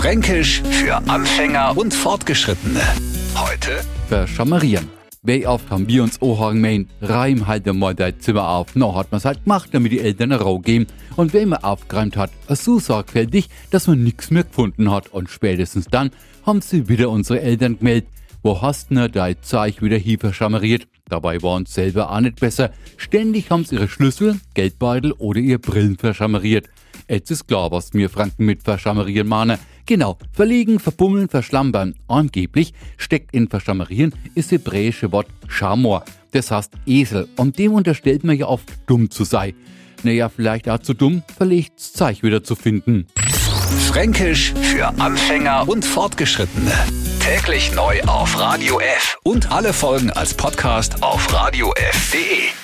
Fränkisch für Anfänger und Fortgeschrittene. Heute verschammerieren. Wie oft haben wir uns auch gemeint, reim halt mal dein Zimmer auf. Noch hat man's halt gemacht, damit die Eltern Rau geben. Und wenn man aufgeräumt hat, so sorgfältig, dass man nichts mehr gefunden hat. Und spätestens dann haben sie wieder unsere Eltern gemeldet. Wo hast ne dein Zeug wieder hier verschammeriert? Dabei waren sie selber auch nicht besser. Ständig haben sie ihre Schlüssel, Geldbeutel oder ihre Brillen verschammeriert. Jetzt ist klar, was mir Franken mit verschammerieren mahne. Genau, verlegen, verbummeln, verschlampern. Angeblich steckt in verschammerieren das hebräische Wort Schamor. Das heißt Esel. Und dem unterstellt man ja oft dumm zu sein. Naja, vielleicht auch zu dumm, verlegt's Zeug wieder zu finden. Fränkisch für Anfänger und Fortgeschrittene. Täglich neu auf Radio F und alle Folgen als Podcast auf radiof.de.